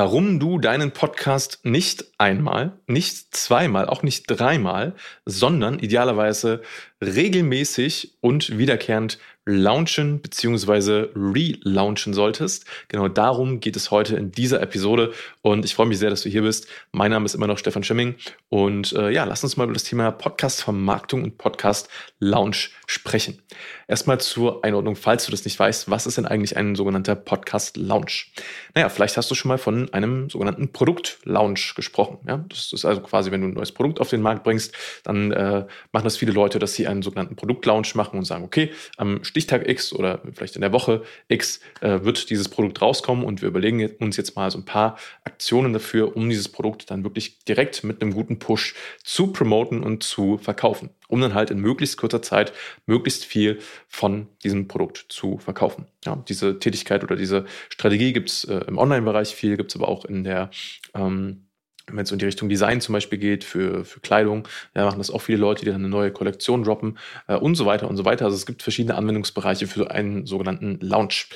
warum du deinen Podcast nicht einmal, nicht zweimal, auch nicht dreimal, sondern idealerweise regelmäßig und wiederkehrend launchen bzw. relaunchen solltest. Genau darum geht es heute in dieser Episode und ich freue mich sehr, dass du hier bist. Mein Name ist immer noch Stefan Schimming und äh, ja, lass uns mal über das Thema Podcast-Vermarktung und Podcast-Launch sprechen. Erstmal zur Einordnung, falls du das nicht weißt, was ist denn eigentlich ein sogenannter Podcast-Launch? Naja, vielleicht hast du schon mal von einem sogenannten Produkt-Launch gesprochen. Ja? Das ist also quasi, wenn du ein neues Produkt auf den Markt bringst, dann äh, machen das viele Leute, dass sie einen sogenannten Produkt-Launch machen und sagen, okay, am Stichtag X oder vielleicht in der Woche X äh, wird dieses Produkt rauskommen und wir überlegen uns jetzt mal so ein paar Aktionen dafür, um dieses Produkt dann wirklich direkt mit einem guten Push zu promoten und zu verkaufen, um dann halt in möglichst kurzer Zeit möglichst viel von diesem Produkt zu verkaufen. Ja, diese Tätigkeit oder diese Strategie gibt es äh, im Online-Bereich viel, gibt es aber auch in der ähm, wenn es in die Richtung Design zum Beispiel geht, für, für Kleidung, ja, machen das auch viele Leute, die dann eine neue Kollektion droppen äh, und so weiter und so weiter. Also es gibt verschiedene Anwendungsbereiche für einen sogenannten Lounge.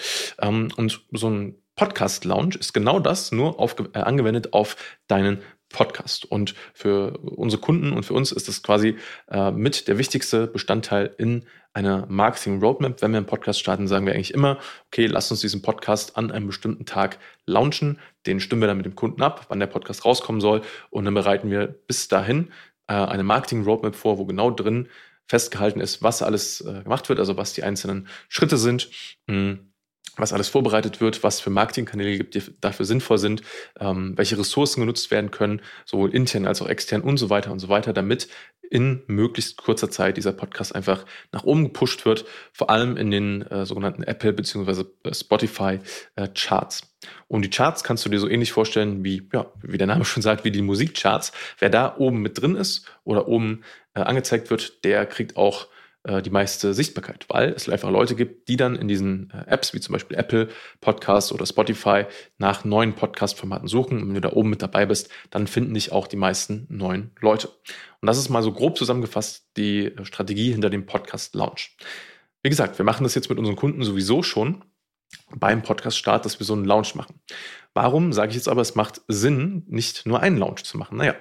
Ähm, und so ein Podcast-Lounge ist genau das, nur auf, äh, angewendet auf deinen Podcast. Und für unsere Kunden und für uns ist das quasi äh, mit der wichtigste Bestandteil in einer Marketing-Roadmap. Wenn wir einen Podcast starten, sagen wir eigentlich immer, okay, lass uns diesen Podcast an einem bestimmten Tag launchen. Den stimmen wir dann mit dem Kunden ab, wann der Podcast rauskommen soll. Und dann bereiten wir bis dahin äh, eine Marketing-Roadmap vor, wo genau drin festgehalten ist, was alles äh, gemacht wird, also was die einzelnen Schritte sind. Mh, hm, was alles vorbereitet wird, was für Marketingkanäle gibt, die dafür sinnvoll sind, ähm, welche Ressourcen genutzt werden können, sowohl intern als auch extern und so weiter und so weiter, damit in möglichst kurzer Zeit dieser Podcast einfach nach oben gepusht wird, vor allem in den äh, sogenannten Apple bzw. Äh, Spotify äh, Charts. Und die Charts kannst du dir so ähnlich vorstellen wie, ja, wie der Name schon sagt, wie die Musikcharts. Wer da oben mit drin ist oder oben äh, angezeigt wird, der kriegt auch die meiste Sichtbarkeit, weil es einfach Leute gibt, die dann in diesen äh, Apps wie zum Beispiel Apple Podcasts oder Spotify nach neuen Podcast-Formaten suchen. Und wenn du da oben mit dabei bist, dann finden dich auch die meisten neuen Leute. Und das ist mal so grob zusammengefasst die äh, Strategie hinter dem Podcast Launch. Wie gesagt, wir machen das jetzt mit unseren Kunden sowieso schon beim Podcast-Start, dass wir so einen Launch machen. Warum sage ich jetzt aber, es macht Sinn, nicht nur einen Launch zu machen? Naja,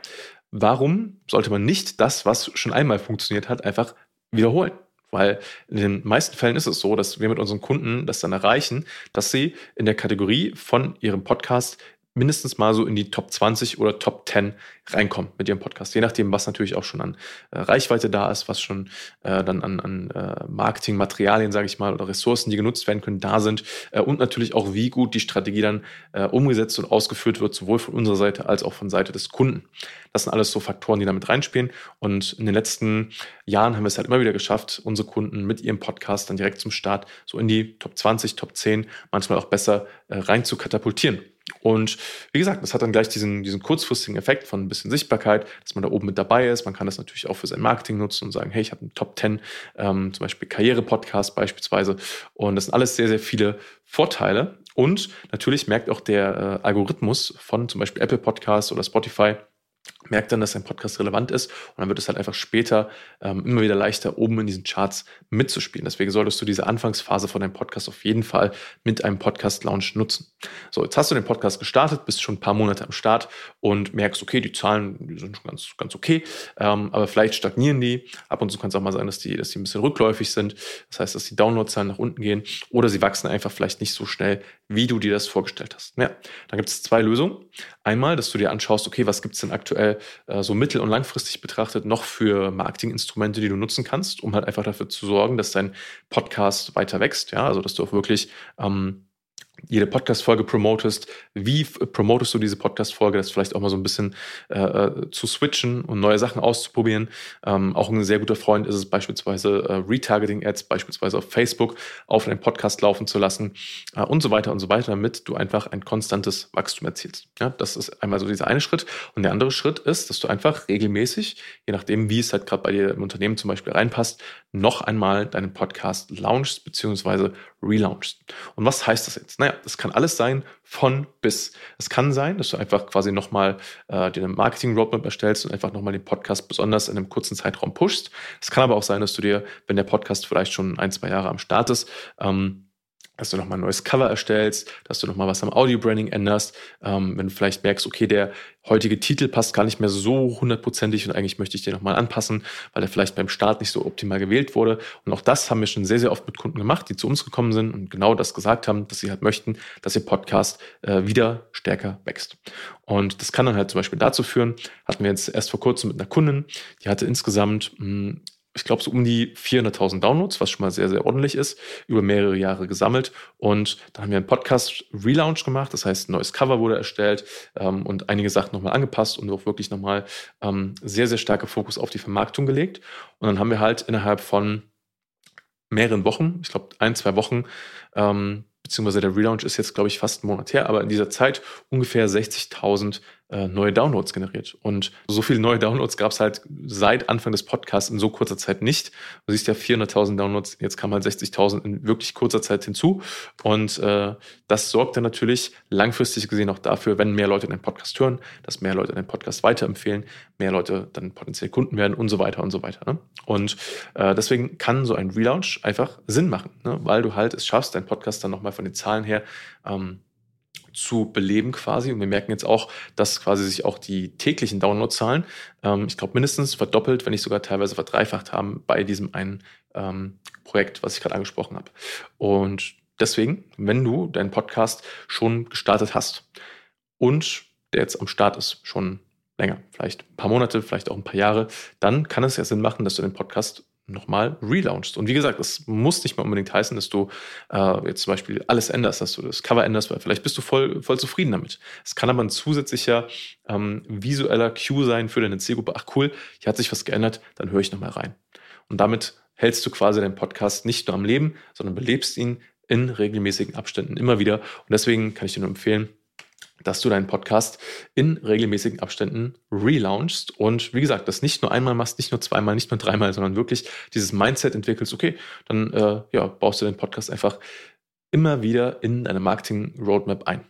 warum sollte man nicht das, was schon einmal funktioniert hat, einfach wiederholen. Weil in den meisten Fällen ist es so, dass wir mit unseren Kunden das dann erreichen, dass sie in der Kategorie von ihrem Podcast mindestens mal so in die Top 20 oder Top 10 reinkommen mit ihrem Podcast. Je nachdem, was natürlich auch schon an äh, Reichweite da ist, was schon äh, dann an, an äh, Marketingmaterialien, sage ich mal, oder Ressourcen, die genutzt werden können, da sind. Äh, und natürlich auch, wie gut die Strategie dann äh, umgesetzt und ausgeführt wird, sowohl von unserer Seite als auch von Seite des Kunden. Das sind alles so Faktoren, die damit reinspielen. Und in den letzten Jahren haben wir es halt immer wieder geschafft, unsere Kunden mit ihrem Podcast dann direkt zum Start so in die Top 20, Top 10, manchmal auch besser äh, rein zu katapultieren. Und wie gesagt, das hat dann gleich diesen, diesen kurzfristigen Effekt von ein bisschen Sichtbarkeit, dass man da oben mit dabei ist. Man kann das natürlich auch für sein Marketing nutzen und sagen, hey, ich habe einen Top 10, ähm, zum Beispiel Karriere-Podcast beispielsweise. Und das sind alles sehr, sehr viele Vorteile. Und natürlich merkt auch der äh, Algorithmus von zum Beispiel Apple Podcasts oder Spotify, merkt dann, dass dein Podcast relevant ist und dann wird es halt einfach später ähm, immer wieder leichter, oben in diesen Charts mitzuspielen. Deswegen solltest du diese Anfangsphase von deinem Podcast auf jeden Fall mit einem Podcast-Launch nutzen. So, jetzt hast du den Podcast gestartet, bist schon ein paar Monate am Start und merkst, okay, die Zahlen die sind schon ganz, ganz okay, ähm, aber vielleicht stagnieren die. Ab und zu kann es auch mal sein, dass die, dass die ein bisschen rückläufig sind. Das heißt, dass die Downloadzahlen nach unten gehen oder sie wachsen einfach vielleicht nicht so schnell, wie du dir das vorgestellt hast. Ja, dann gibt es zwei Lösungen. Einmal, dass du dir anschaust, okay, was gibt es denn aktuell äh, so mittel- und langfristig betrachtet noch für Marketinginstrumente, die du nutzen kannst, um halt einfach dafür zu sorgen, dass dein Podcast weiter wächst. Ja, also dass du auch wirklich ähm, jede Podcast-Folge promotest. Wie promotest du diese Podcast-Folge? Das vielleicht auch mal so ein bisschen äh, äh, zu switchen und neue Sachen auszuprobieren. Ähm, auch ein sehr guter Freund ist es beispielsweise äh, Retargeting-Ads, beispielsweise auf Facebook, auf deinen Podcast laufen zu lassen äh, und so weiter und so weiter, damit du einfach ein konstantes Wachstum erzielst. Ja, das ist einmal so dieser eine Schritt. Und der andere Schritt ist, dass du einfach regelmäßig, je nachdem, wie es halt gerade bei dir im Unternehmen zum Beispiel reinpasst, noch einmal deinen Podcast launchst bzw. relaunchst. Und was heißt das jetzt? Naja, das kann alles sein von bis. Es kann sein, dass du einfach quasi nochmal äh, dir eine Marketing-Roadmap erstellst und einfach nochmal den Podcast besonders in einem kurzen Zeitraum pushst. Es kann aber auch sein, dass du dir, wenn der Podcast vielleicht schon ein, zwei Jahre am Start ist, ähm, dass du nochmal ein neues Cover erstellst, dass du nochmal was am Audio-Branding änderst, ähm, wenn du vielleicht merkst, okay, der heutige Titel passt gar nicht mehr so hundertprozentig und eigentlich möchte ich den nochmal anpassen, weil er vielleicht beim Start nicht so optimal gewählt wurde. Und auch das haben wir schon sehr, sehr oft mit Kunden gemacht, die zu uns gekommen sind und genau das gesagt haben, dass sie halt möchten, dass ihr Podcast äh, wieder stärker wächst. Und das kann dann halt zum Beispiel dazu führen, hatten wir jetzt erst vor kurzem mit einer Kundin, die hatte insgesamt mh, hm, ich glaube, so um die 400.000 Downloads, was schon mal sehr, sehr ordentlich ist, über mehrere Jahre gesammelt. Und dann haben wir einen Podcast-Relaunch gemacht. Das heißt, ein neues Cover wurde erstellt ähm, und einige Sachen nochmal angepasst und auch wirklich nochmal ähm, sehr, sehr starker Fokus auf die Vermarktung gelegt. Und dann haben wir halt innerhalb von mehreren Wochen, ich glaube ein, zwei Wochen, ähm, beziehungsweise der Relaunch ist jetzt, glaube ich, fast einen Monat her, aber in dieser Zeit ungefähr 60.000 äh, neue Downloads generiert. Und so viele neue Downloads gab es halt seit Anfang des Podcasts in so kurzer Zeit nicht. Du siehst ja 400.000 Downloads, jetzt kamen halt 60.000 in wirklich kurzer Zeit hinzu. Und äh, das sorgt dann natürlich langfristig gesehen auch dafür, wenn mehr Leute den Podcast hören, dass mehr Leute den Podcast weiterempfehlen, mehr Leute dann potenziell Kunden werden und so weiter und so weiter. Ne? Und äh, deswegen kann so ein Relaunch einfach Sinn machen, ne? weil du halt es schaffst, deinen Podcast dann nochmal von den Zahlen her ähm, zu beleben quasi. Und wir merken jetzt auch, dass quasi sich auch die täglichen Downloadzahlen, ähm, ich glaube, mindestens verdoppelt, wenn nicht sogar teilweise verdreifacht haben bei diesem einen ähm, Projekt, was ich gerade angesprochen habe. Und deswegen, wenn du deinen Podcast schon gestartet hast und der jetzt am Start ist, schon länger, vielleicht ein paar Monate, vielleicht auch ein paar Jahre, dann kann es ja Sinn machen, dass du den Podcast nochmal relaunchst. Und wie gesagt, das muss nicht mal unbedingt heißen, dass du äh, jetzt zum Beispiel alles änderst, dass du das Cover änderst, weil vielleicht bist du voll, voll zufrieden damit. Es kann aber ein zusätzlicher ähm, visueller Cue sein für deine Zielgruppe. Ach cool, hier hat sich was geändert, dann höre ich nochmal rein. Und damit hältst du quasi deinen Podcast nicht nur am Leben, sondern belebst ihn in regelmäßigen Abständen immer wieder. Und deswegen kann ich dir nur empfehlen, dass du deinen Podcast in regelmäßigen Abständen relaunchst und wie gesagt, das nicht nur einmal machst, nicht nur zweimal, nicht nur dreimal, sondern wirklich dieses Mindset entwickelst, okay, dann äh, ja, baust du den Podcast einfach immer wieder in deine Marketing-Roadmap ein.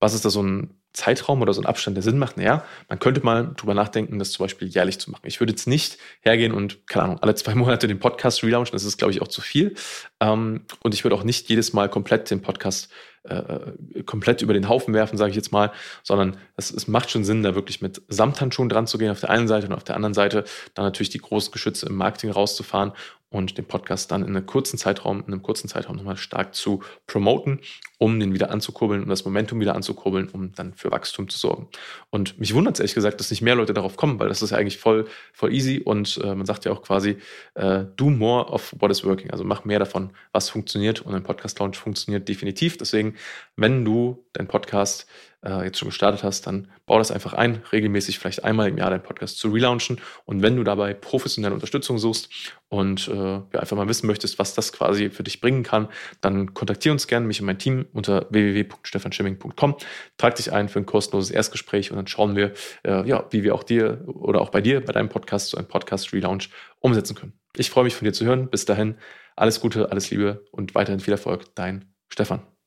Was ist da so ein Zeitraum oder so ein Abstand, der Sinn macht? Naja, man könnte mal drüber nachdenken, das zum Beispiel jährlich zu machen. Ich würde jetzt nicht hergehen und, keine Ahnung, alle zwei Monate den Podcast relaunchen, das ist, glaube ich, auch zu viel. Ähm, und ich würde auch nicht jedes Mal komplett den Podcast äh, komplett über den Haufen werfen, sage ich jetzt mal, sondern es, es macht schon Sinn, da wirklich mit Samthandschuhen dran zu gehen auf der einen Seite und auf der anderen Seite dann natürlich die großen Geschütze im Marketing rauszufahren und den Podcast dann in einem kurzen Zeitraum, in einem kurzen Zeitraum nochmal stark zu promoten, um den wieder anzukurbeln, um das Momentum wieder anzukurbeln, um dann für Wachstum zu sorgen. Und mich wundert es ehrlich gesagt, dass nicht mehr Leute darauf kommen, weil das ist ja eigentlich voll, voll easy und äh, man sagt ja auch quasi, äh, do more of what is working, also mach mehr davon, was funktioniert und ein Podcast-Launch funktioniert definitiv. Deswegen, wenn du deinen Podcast äh, jetzt schon gestartet hast, dann bau das einfach ein, regelmäßig vielleicht einmal im Jahr deinen Podcast zu relaunchen. Und wenn du dabei professionelle Unterstützung suchst und äh, ja, einfach mal wissen möchtest, was das quasi für dich bringen kann, dann kontaktiere uns gerne, mich und mein Team unter www.stefanschimming.com. Trag dich ein für ein kostenloses Erstgespräch und dann schauen wir, äh, ja, wie wir auch dir oder auch bei dir, bei deinem Podcast, so einen Podcast-Relaunch umsetzen können. Ich freue mich von dir zu hören. Bis dahin, alles Gute, alles Liebe und weiterhin viel Erfolg. Dein Stefan.